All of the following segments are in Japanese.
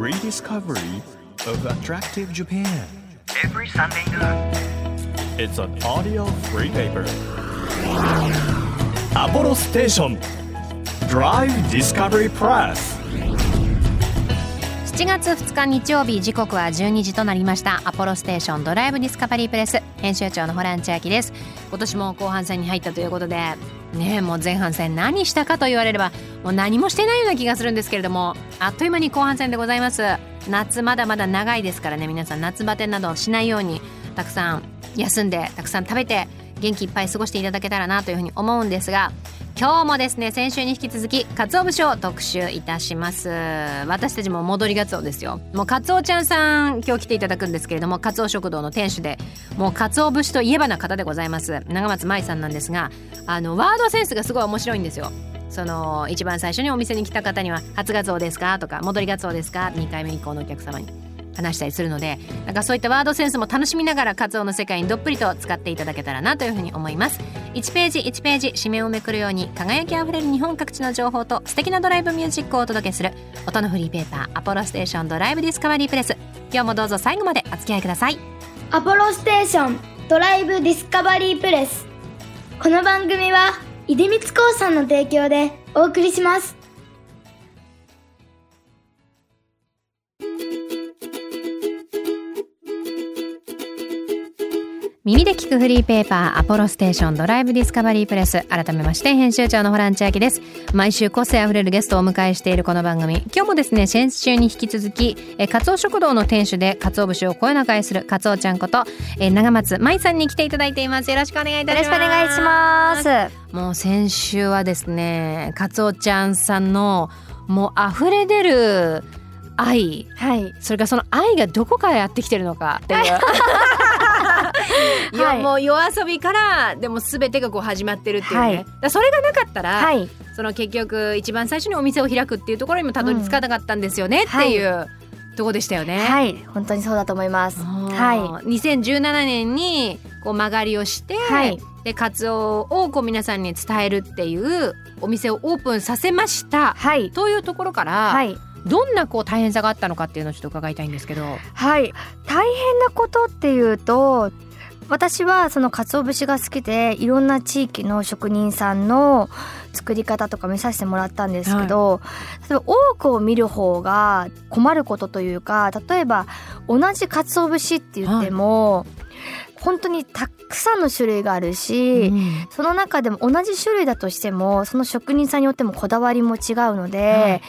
rediscovery of attractive Japan. every Sunday noon. It's an audio free paper. Apollo Station Drive Discovery Press. 7月2日日曜日時刻は12時となりましたアポロステーションドライブディスカバリープレス編集長のホラン千秋です今年も後半戦に入ったということでねえもう前半戦何したかと言われればもう何もしてないような気がするんですけれどもあっという間に後半戦でございます。夏まだまだ長いですからね皆さん夏バテなどしないようにたくさん休んでたくさん食べて元気いっぱい過ごしていただけたらなというふうに思うんですが今日もですね先週に引き続き鰹節を特集いたします。私たちも戻りガツオですよ。もう鰹ちゃんさん今日来ていただくんですけれども鰹食堂の店主でもう鰹節といえばな方でございます。長松舞さんなんですがあのワードセンスがすごい面白いんですよ。その一番最初にお店に来た方には「初ガツオですか?」とか「戻りガツオですか?」2回目以降のお客様に話したりするのでなんかそういったワードセンスも楽しみながらカツオの世界にどっぷりと使っていただけたらなというふうに思います1ページ1ページ紙面をめくるように輝きあふれる日本各地の情報と素敵なドライブミュージックをお届けする音のフリーペーパーアポロステーションドライブディスカバリープレス今日もどうぞ最後までお付き合いくださいアポロステーションドライブディスカバリープレスこの番組は出光興産の提供でお送りします。耳で聞くフリーペーパーアポロステーションドライブディスカバリープレス改めまして編集長のホラン千秋です毎週個性あふれるゲストをお迎えしているこの番組今日もですね先週に引き続きえカツオ食堂の店主でカツオ節をこよなか愛するカツオちゃんことえ長松舞さんに来ていただいていますよろしくお願いいたしますよろしくお願いします。もう先週はですねカツオちゃんさんのもう溢れ出る愛はい。それからその愛がどこからやってきてるのかっていう。いや、はいもう夜遊びからでも全てがこう始まってるっていうね、はいだそれがなかったら、はい。その結局一番最初にお店を開くっていうところにもたどり着かなかったんですよねっていう、とこでしたよね。はい。本当にそうだと思います。ははい、2017年にこう曲がりをして、はいでカツオをこう皆さんに伝えるっていうお店をオープンさせましたい。はい。というところから、はい。どんなこう大変さがあったのかっていうのをちょっと伺いたいんですけど。はい。大変なことっていうと、私はその鰹節が好きでいろんな地域の職人さんの作り方とか見させてもらったんですけど、例えば多くを見る方が困ることというか例えば同じ鰹節って言っても、本当にたくさんの種類があるし、うん。その中でも同じ種類だとしてもその職人さんによってもこだわりも違うので、はい。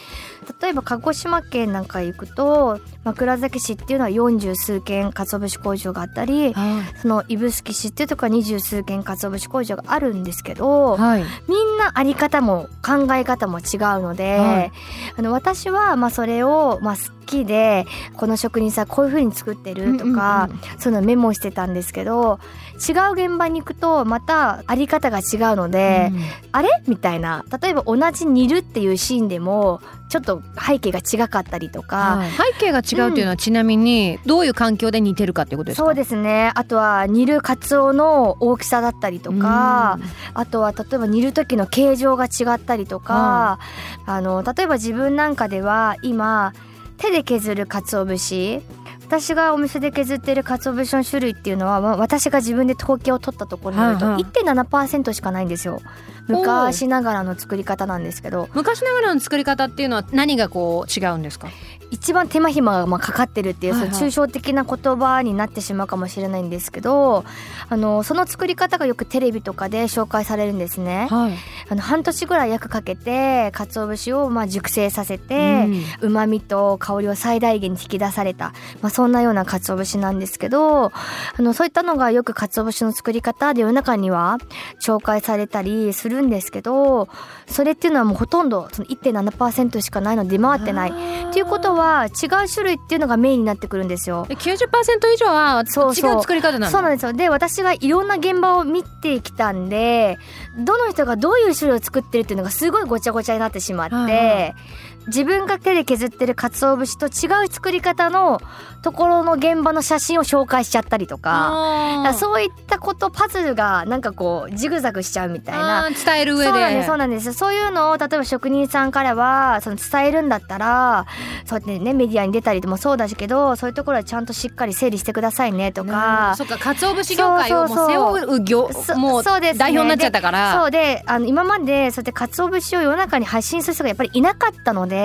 例えば鹿児島県なんか行くと枕崎市っていうのは40数軒鰹節工場があったりその指宿市っていうところは20数軒鰹節工場があるんですけど、はい、みんなあり方も考え方も違うので、はい。あの私はまあそれをまあ好きでこの職人さんこういう風に作ってるとか、うんうん。そういうのメモしてたんですけど違う現場に行くとまたあり方が違うので、あれ？みたいな。例えば同じ煮るっていうシーンでもちょっと背景が違かったりとか、はい。背景が違うっていうのはちなみにどういう環境で似てるかっていうことですか？そうですね。あとは煮るカツオの大きさだったりとか、あとは例えば煮る時の形状が違ったりとか、あの例えば自分なんかでは今手で削る鰹節私がお店で削ってる鰹節の種類っていうのはまあ私が自分で統計を取ったところによるとはいはい。1.7%しかないんですよ。昔ながらの作り方なんですけど。昔ながらの作り方っていうのは何がこう違うんですか？一番手間暇がまあかかってるっていう、はいはいその抽象的な言葉になってしまうかもしれないんですけどあのその作り方がよくテレビとかで紹介されるんですね。はい、あの半年ぐらい焼くかけて鰹節をまあ熟成させてうまみと香りを最大限に引き出された、まあ、そんなような鰹節なんですけどあのそういったのがよく鰹節の作り方で世の中には紹介されたりするんですけどそれっていうのはもうほとんどその1.7%しかないので出回ってない。っていうことは違う種類っていうのがメインになってくるんですよ。で90%以上は違うそう。そう作り方なんだ。そうなんですよ。で私がいろんな現場を見てきたんでどの人がどういう種類を作ってるっていうのがすごいごちゃごちゃになってしまって、自分が手で削ってる鰹節と違う作り方のところの現場の写真を紹介しちゃったりとか。だかそういったことパズルがなんかこうジグザグしちゃうみたいな。伝える上で。そうなんですそうなんです。そういうのを例えば職人さんからはその伝えるんだったらそうやっでねメディアに出たりでもそうだけどそういうところはちゃんとしっかり整理してくださいねとか。そっか鰹節業界をもう背負う業そもう代表になっちゃったから。そうであの今までそうやって鰹節を世の中に発信する人がやっぱりいなかったので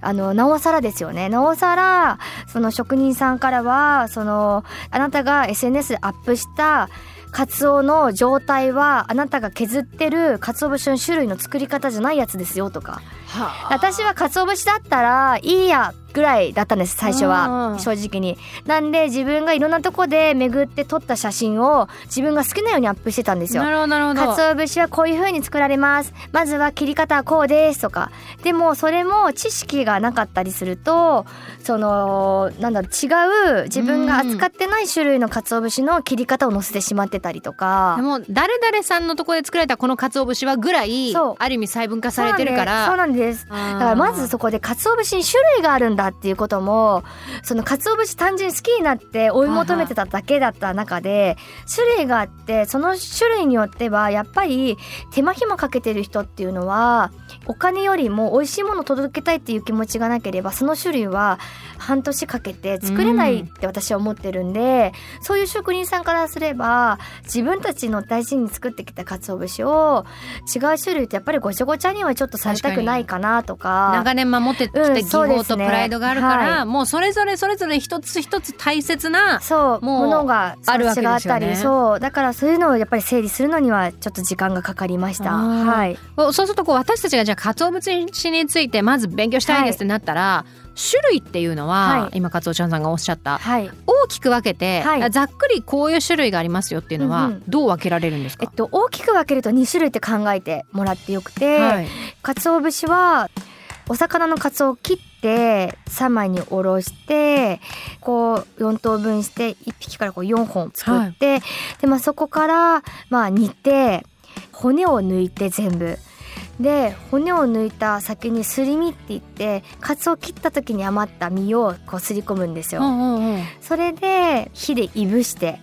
あのなおさらですよね。なおさらその職人さんからはそのあなたが SNS でアップしたカツオの状態はあなたが削ってる鰹節の種類の作り方じゃないやつですよとか。はあ。私は鰹節だったらいいやぐらいだったんです最初うん。は正直に。なんで自分がいろんなとこで巡って撮った写真を自分が好きなようにアップしてたんですよ。なるほどなるほど。鰹節はこういう風に作られます。まずは切り方はこうですとか。でもそれも知識がなかったりするとそのなんだろう違う自分が扱ってない種類の鰹節の切り方を載せてしまってたりとか。でも誰々さんのところで作られたこの鰹節はぐらいある意味細分化されてるから。そうなんです。そうなん。ですだからまずそこで鰹節に種類があるんだっていうこともその鰹節単純に好きになって追い求めてただけだった中で種類があってその種類によってはやっぱり手間暇かけてる人っていうのはお金よりも美味しいものを届けたいっていう気持ちがなければその種類は半年かけて作れないって私は思ってるんで、そういう職人さんからすれば自分たちの大事に作ってきた鰹節を違う種類ってやっぱりごちゃごちゃにはちょっとされたくないかなとか。長年守ってきうんた技法とプライドがあるから、はい。もうそれぞれそれぞれ一つ一つ大切なそうもうものがあるわけ違ですよね。ったりそう。だからそういうのをやっぱり整理するのにはちょっと時間がかかりました。はい。そうするとこう私たちがじゃあ鰹節についてまず勉強したいんですってなったら、種類っていうのは、はい。今鰹ちゃんさんがおっしゃったはい。大きく分けて、はい。ざっくりこういう種類がありますよっていうのは、うんうん。どう分けられるんですか？えっ、と大きく分けると2種類って考えてもらってよくて、はい。鰹節はお魚のカツオを切って3枚におろしてこう4等分して1匹からこう4本作って、でまあそこからまあ煮て骨を抜いて全部。で骨を抜いた先にすり身って言ってカツオを切った時に余った身をこうすり込むんですよ。うんうんうんそれで火でいぶして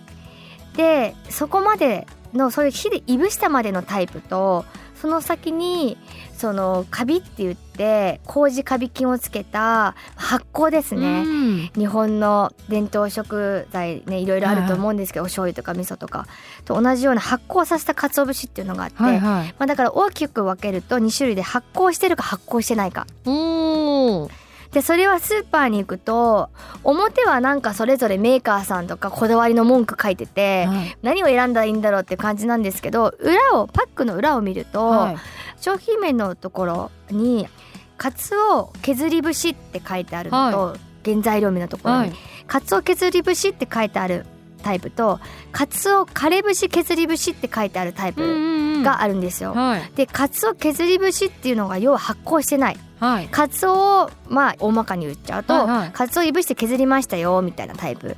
でそこまでのそういう火でいぶしたまでのタイプとその先にそのカビって言って麹カビ菌をつけた発酵ですね。うん。日本の伝統食材ねいろいろあると思うんですけど、お醤油とか味噌とか。と同じような発酵させた鰹節っていうのがあって、はいはい。まあ、だから大きく分けると2種類で発酵してるか発酵してないか。おーでそれはスーパーに行くと表はなんかそれぞれメーカーさんとかこだわりの文句書いてて、はい。何を選んだらいいんだろうって感じなんですけど裏をパックの裏を見ると、はい。商品名のところに「カツオ削り節」って書いてあるのと、原材料名のところにはい「カツオ削り節」って書いてあるタイプと「カツオ枯れ節削り節」って書いてあるタイプがあるんですよ。はい。でカツオ削り節っていうのが要は発酵してない。はい。カツオをまあ大まかに言っちゃうと、はいはい。カツオいぶして削りましたよみたいなタイプ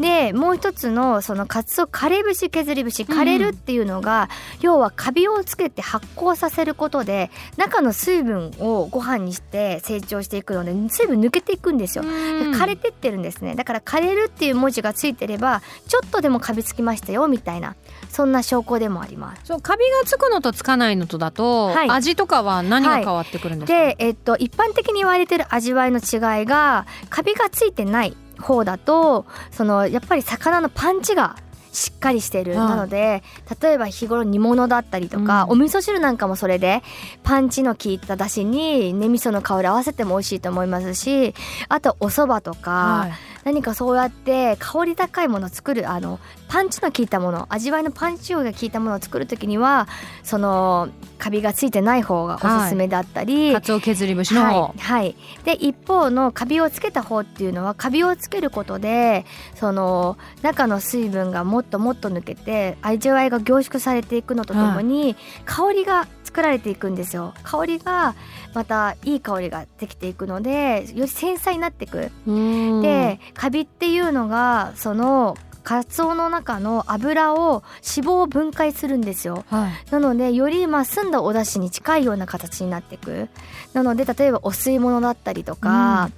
でもう一つのそのカツオ枯れ節削り節枯れるっていうのが、要はカビをつけて発酵させることで中の水分をご飯にして成長していくので水分抜けていくんですよ。で枯れてってるんですね。だから枯れるっていう文字がついてればちょっとでもカビつきましたよみたいなそんな証拠でもあります。そうカビがつくのとつかないのとだと、はい。味とかは何が変わってくるんですか、で、えっと、一般的に言われてる味わいの違いがカビがついてない方だとそのやっぱり魚のパンチがしっかりしてる、はいなので例えば日頃煮物だったりとか、うん。お味噌汁なんかもそれでパンチの効いただしに根味噌の香り合わせても美味しいと思いますしあとお蕎麦とか、はい何かそうやって香り高いものを作るあのパンチの効いたもの味わいのパンチが効いたものを作る時にはそのカビがついてない方がおすすめだったり、カツオ削り節の。方、はい、はい、で一方のカビをつけた方っていうのはカビをつけることでその中の水分がもっともっと抜けて味わいが凝縮されていくのとともに、香りが作られていくんですよ。香りがまたいい香りができていくのでより繊細になっていく。うん。でカビっていうのがそのカツオの中の油を脂肪を分解するんですよ。はい。なのでよりまあ澄んだお出汁に近いような形になっていく。なので例えばお吸い物だったりとか、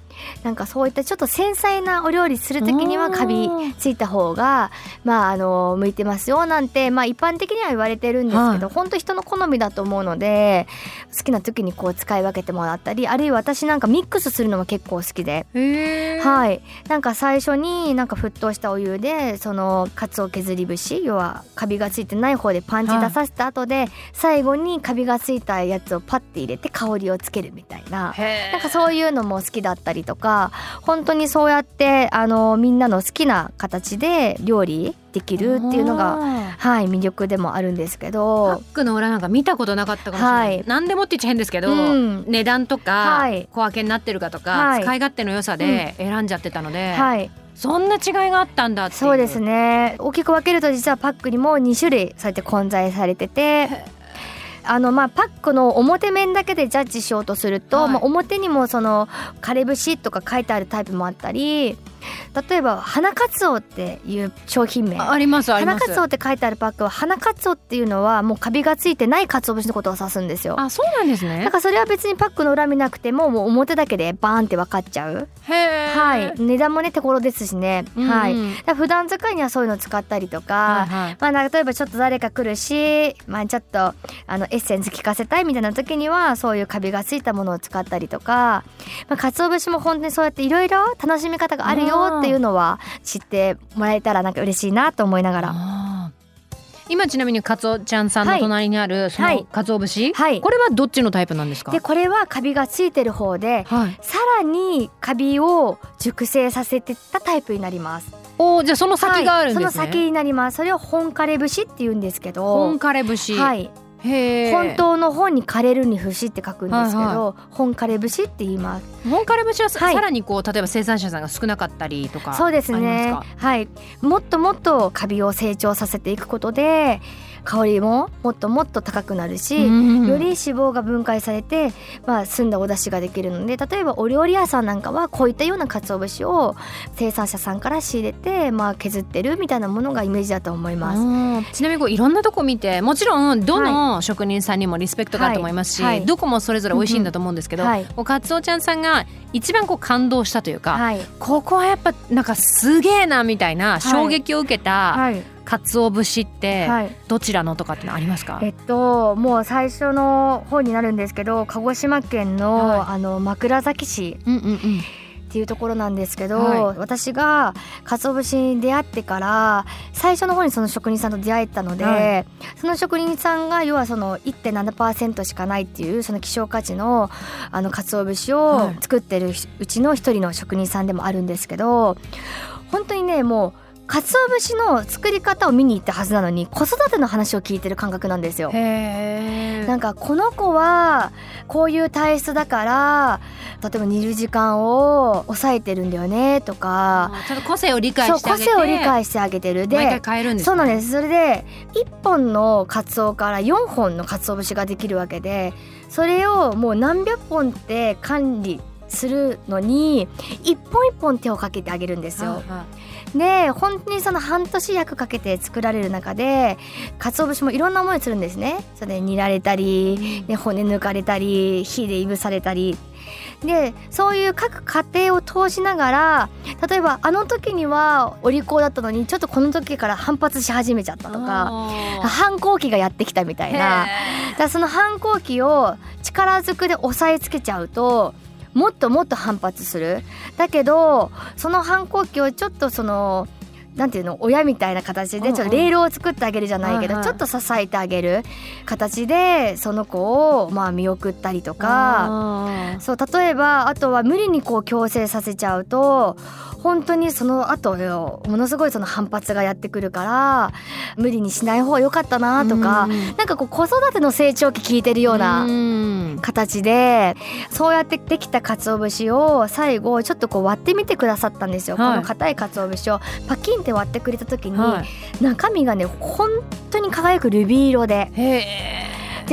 なんかそういったちょっと繊細なお料理する時にはカビついた方がまああの向いてますよなんてまあ一般的には言われてるんですけど、はい。本当人の好みだと思うので好きな時にこう使い分けてもらったりあるいは私なんかミックスするのも結構好きで。はい、なんか最初になんか沸騰したお湯でそのかつお削り節要はカビがついてない方でパンチ出させた後で、最後にカビがついたやつをパッて入れて香りをつけるみたいな。へなんかそういうのも好きだったりとか本当にそうやってあのみんなの好きな形で料理できるっていうのががはい魅力でもあるんですけパどックの裏なんか見たことなかったかもしれない、はい。何でもって言っちゃ変ですけど、うん。値段とか、はい。小分けになってるかとか、はい。使い勝手の良さで選んじゃってたので、はいそんな違いがあったんだそうですね。大きく分けると実はパックにも2種類そうやって混在されててあのまあパックの表面だけでジャッジしようとすると、はい。まあ、表にもその「枯れ節」とか書いてあるタイプもあったり例えば花かつおっていう商品名あありますあります花かつおって書いてあるパックは花かつおっていうのはもうカビがついてないかつお節のことを指すんですよ。あそうなんですだねからそれは別にパックの裏見なくてももう表だけでバーンって分かっちゃう。へえはい。値段もね手頃ですしね。うんうんはい。普段使いにはそういうの使ったりとか。はいはいまあ、例えばちょっと誰か来るし、まあ、ちょっとあのエッセンス効かせたいみたいな時にはそういうカビがついたものを使ったりとか、まあ、鰹節も本当にそうやっていろいろ楽しみ方があるよっていうのは知ってもらえたらなんか嬉しいなと思いながら。今ちなみにカツオちゃんさんの隣にあるそのはいカツオ節、はい。これはどっちのタイプなんですか？でこれはカビがついてる方ではい、さらにカビを熟成させてったタイプになります。おーじゃあその先があるんですね、はい、その先になります。それを本枯れ節って言うんですけど。本枯れ節、はい、本当の本に枯れるに節って書くんですけど、はい本枯れ節って言います。本枯れ節はさ,、はい。らにこう例えば生産者さんが少なかったりとかそうですね。はい。もっともっとカビを成長させていくことで香りももっともっと高くなるし、うんより脂肪が分解されて、まあ、澄んだお出汁ができるので例えばお料理屋さんなんかはこういったような鰹節を生産者さんから仕入れて、まあ、削ってるみたいなものがイメージだと思います。うんちなみにこういろんなとこ見てもちろんどの職人さんにもリスペクトがあると思いますし、はい。はいどこもそれぞれ美味しいんだと思うんですけど、はい。こうカツオちゃんさんが一番こう感動したというか、はい。ここはやっぱなんかすげえなみたいな衝撃を受けたはい鰹節ってはい。どちらのとかってのありますか、えっともう最初の方になるんですけど鹿児島県の,、はい。あの枕崎市うんうんうん。っていうところなんですけど、はい。私が鰹節に出会ってから最初の方にその職人さんと出会えたので、はその職人さんが要はその1.7%しかないっていうその希少価値のあの鰹節をはい。作ってるうちの一人の職人さんでもあるんですけど本当にねもう鰹節の作り方を見に行ったはずなのに子育ての話を聞いてる感覚なんですよ。へなんかこの子はこういう体質だから例えば煮る時間を抑えてるんだよねとか個性を理解してあげて性を理解してあげてる。毎で回変えるんです、ね、そうなんです。それで1本のカツオから4本のカツオ節ができるわけでそれをもう何百本って管理するのに一本一本手をかけてあげるんですよ。はいはいで本当にその半年約かけて作られる中で鰹節もいろんな思いするんですね。それで煮られたり、ね、骨抜かれたり火でいぶされたりでそういう各過程を通しながら例えばあの時にはお利口だったのにちょっとこの時から反発し始めちゃったとかあ反抗期がやってきたみたいーな。へだその反抗期を力ずくで押さえつけちゃうともっともっと反発する。だけどその反抗期をちょっとそのなんていうの親みたいな形でちょっとレールを作ってあげるじゃないけど、ちょっと支えてあげる形でその子をまあ見送ったりとー。かそう例えばあとは無理にこう強制させちゃうと本当にその後よものすごいその反発がやってくるから無理にしない方が良かったなとか、うん。なんかこう子育ての成長期聞いてるようなうん。形でそうやってできた鰹節を最後ちょっとこう割ってみてくださったんですよ、はい。この硬い鰹節を。パキンって割ってくれた時に、はい。中身がね本当に輝くルビー色で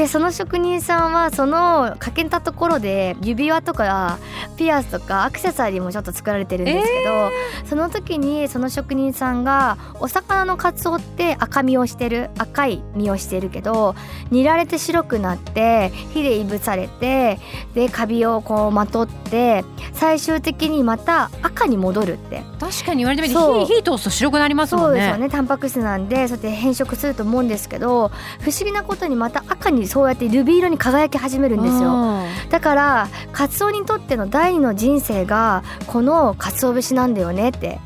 でその職人さんはそのかけたところで指輪とかピアスとかアクセサリーもちょっと作られてるんですけど、その時にその職人さんがお魚のカツオって赤身をしてる赤い身をしてるけど煮られて白くなって火でいぶされてでカビをこうまとって最終的にまた赤に戻るって。確かに言われてみて火通すと白くなりますもんね。そうですよね。タンパク質なんでそうやって変色すると思うんですけど不思議なことにまた赤にそうやってルビー色に輝き始めるんですよ。うん。だからカツオにとっての第二の人生がこのカツオ節なんだよねって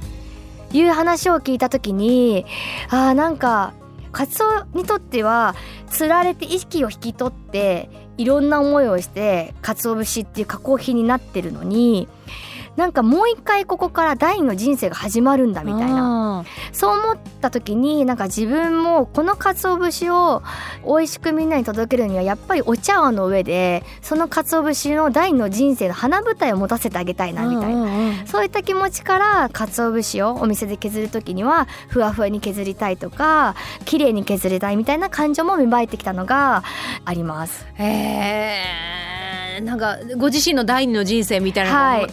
いう話を聞いた時にあーなんかカツオにとっては釣られて意識を引き取っていろんな思いをしてカツオ節っていう加工品になってるのになんかもう一回ここから第二の人生が始まるんだみたいなそう思った時になんか自分もこの鰹節を美味しくみんなに届けるにはやっぱりお茶碗の上でその鰹節の第二の人生の花舞台を持たせてあげたいなみたいな。そういった気持ちから鰹節をお店で削る時にはふわふわに削りたいとか綺麗に削りたいみたいな感情も芽生えてきたのがあります。へえなんかご自身の第二の人生みたいなの,、はい。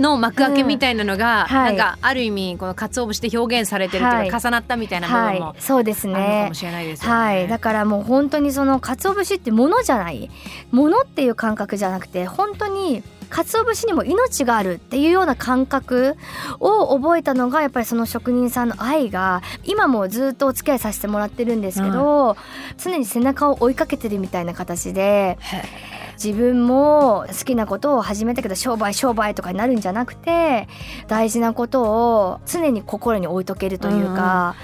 の幕開けみたいなのが、うん。はい。なんかある意味この鰹節で表現されてるっていうか、はい。重なったみたいな部分もはい、そうですあるのかねも。しれないですよね。はい、だからもう本当にその鰹節ってものじゃない。ものっていう感覚じゃなくて本当に鰹節にも命があるっていうような感覚を覚えたのがやっぱりその職人さんの愛が今もずっとお付き合いさせてもらってるんですけど、常に背中を追いかけてるみたいな形で自分も好きなことを始めたけど商売商売とかになるんじゃなくて大事なことを常に心に置いとけるというか、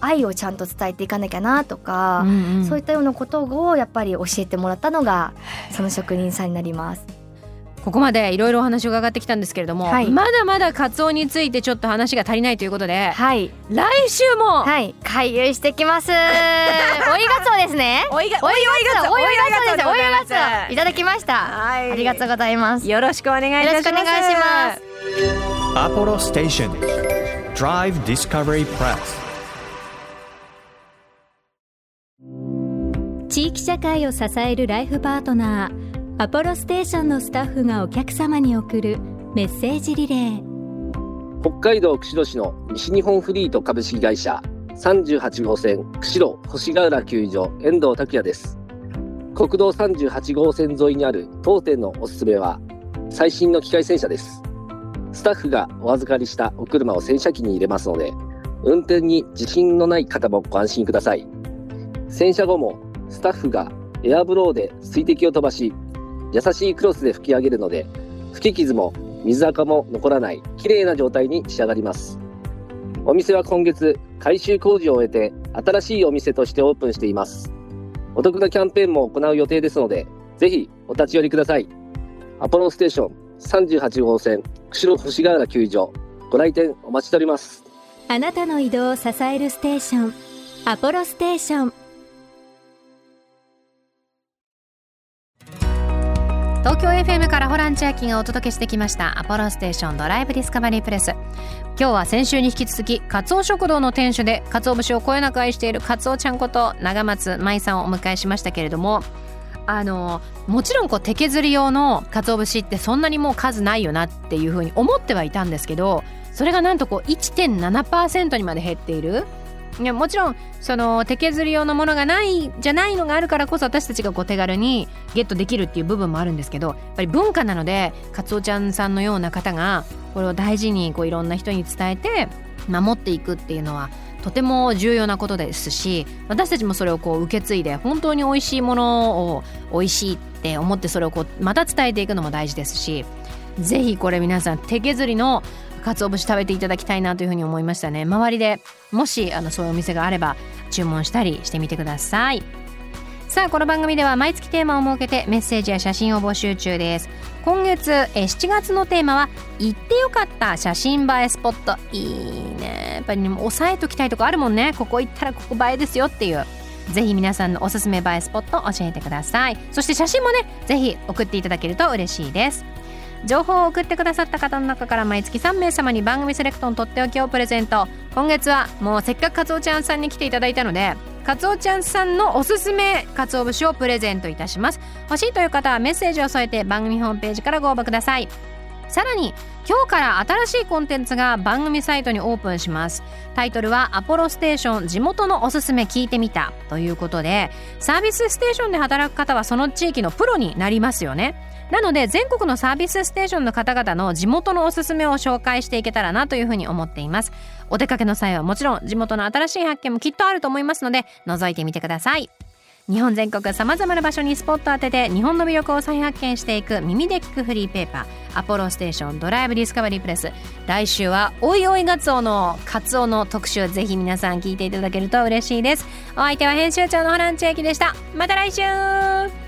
愛をちゃんと伝えていかなきゃなとか、うんうんそういったようなことをやっぱり教えてもらったのがその職人さんになります。ここまでいろいろお話を伺ってきたんですけれども、はいまだまだカツオについてちょっと話が足りないということで、はい、来週も、はい、回遊してきます。追いガツオですね。おいが追いガツオ、追いガツオです。追いガツオいただきました。はいありがとうございます。よろしくお願いいたします。よろしくお願いします。Apollo Station Drive Discovery Press 地域社会を支えるライフパートナーアポロステーションのスタッフがお客様に送るメッセージリレー。北海道釧路市の西日本フリート株式会社38号線釧路星ヶ浦球場遠藤拓也です。国道38号線沿いにある当店のおすすめは最新の機械洗車です。スタッフがお預かりしたお車を洗車機に入れますので運転に自信のない方もご安心ください。洗車後もスタッフがエアブローで水滴を飛ばし優しいクロスで拭き上げるので吹き傷も水垢も残らない綺麗な状態に仕上がります。お店は今月改修工事を終えて新しいお店としてオープンしています。お得なキャンペーンも行う予定ですのでぜひお立ち寄りください。アポロステーション38号線釧路星ヶ浦球場。ご来店お待ちしております。あなたの移動を支えるステーションアポロステーション。東京 FM からホラン千秋がお届けしてきましたアポロステーションドライブディスカバリープレス。今日は先週に引き続きカツオ食堂の店主でカツオ節をこよなく愛しているカツオちゃんこと長松舞さんをお迎えしましたけれどもあのもちろんこう手削り用の鰹節ってそんなにもう数ないよなっていうふうに思ってはいたんですけどそれがなんとこう1.7%にまで減っている。いやもちろんその手削り用のものがないじゃないのがあるからこそ私たちがこう手軽にゲットできるっていう部分もあるんですけどやっぱり文化なのでカツオちゃんさんのような方がこれを大事にこういろんな人に伝えて守っていくっていうのはとても重要なことです。し私たちもそれをこう受け継いで本当に美味しいものを美味しいって思ってそれをこうまた伝えていくのも大事ですしぜひこれ皆さん手削りの鰹節食べていただきたいなというふうに思いましたね。周りでもしあのそういうお店があれば注文したりしてみてください。さあこの番組では毎月テーマを設けてメッセージや写真を募集中です。今月え7月のテーマは行ってよかった写真映えスポット。いいね。やっぱりね押さえときたいとこあるもんね。ここ行ったらここ映えですよっていう。ぜひ皆さんのおすすめ映えスポット教えてください。そして写真もねぜひ送っていただけると嬉しいです。情報を送ってくださった方の中から毎月3名様に番組セレクトのとっておきをプレゼント。今月はもうせっかくカツオちゃんさんに来ていただいたのでかつおちゃんさんのおすすめかつお節をプレゼントいたします。欲しいという方はメッセージを添えて番組ホームページからご応募ください。さらに今日から新しいコンテンツが番組サイトにオープンします。タイトルはアポロステーション地元のおすすめ聞いてみたということでサービスステーションで働く方はその地域のプロになりますよね。なので全国のサービスステーションの方々の地元のおすすめを紹介していけたらなというふうに思っています。お出かけの際はもちろん地元の新しい発見もきっとあると思いますので覗いてみてください。日本全国さまざまな場所にスポット当てて日本の魅力を再発見していく耳で聞くフリーペーパーアポロステーションドライブディスカバリープレス。来週はおいおいガツオのカツオの特集ぜひ皆さん聞いていただけると嬉しいです。お相手は編集長のホラン千秋でした。また来週。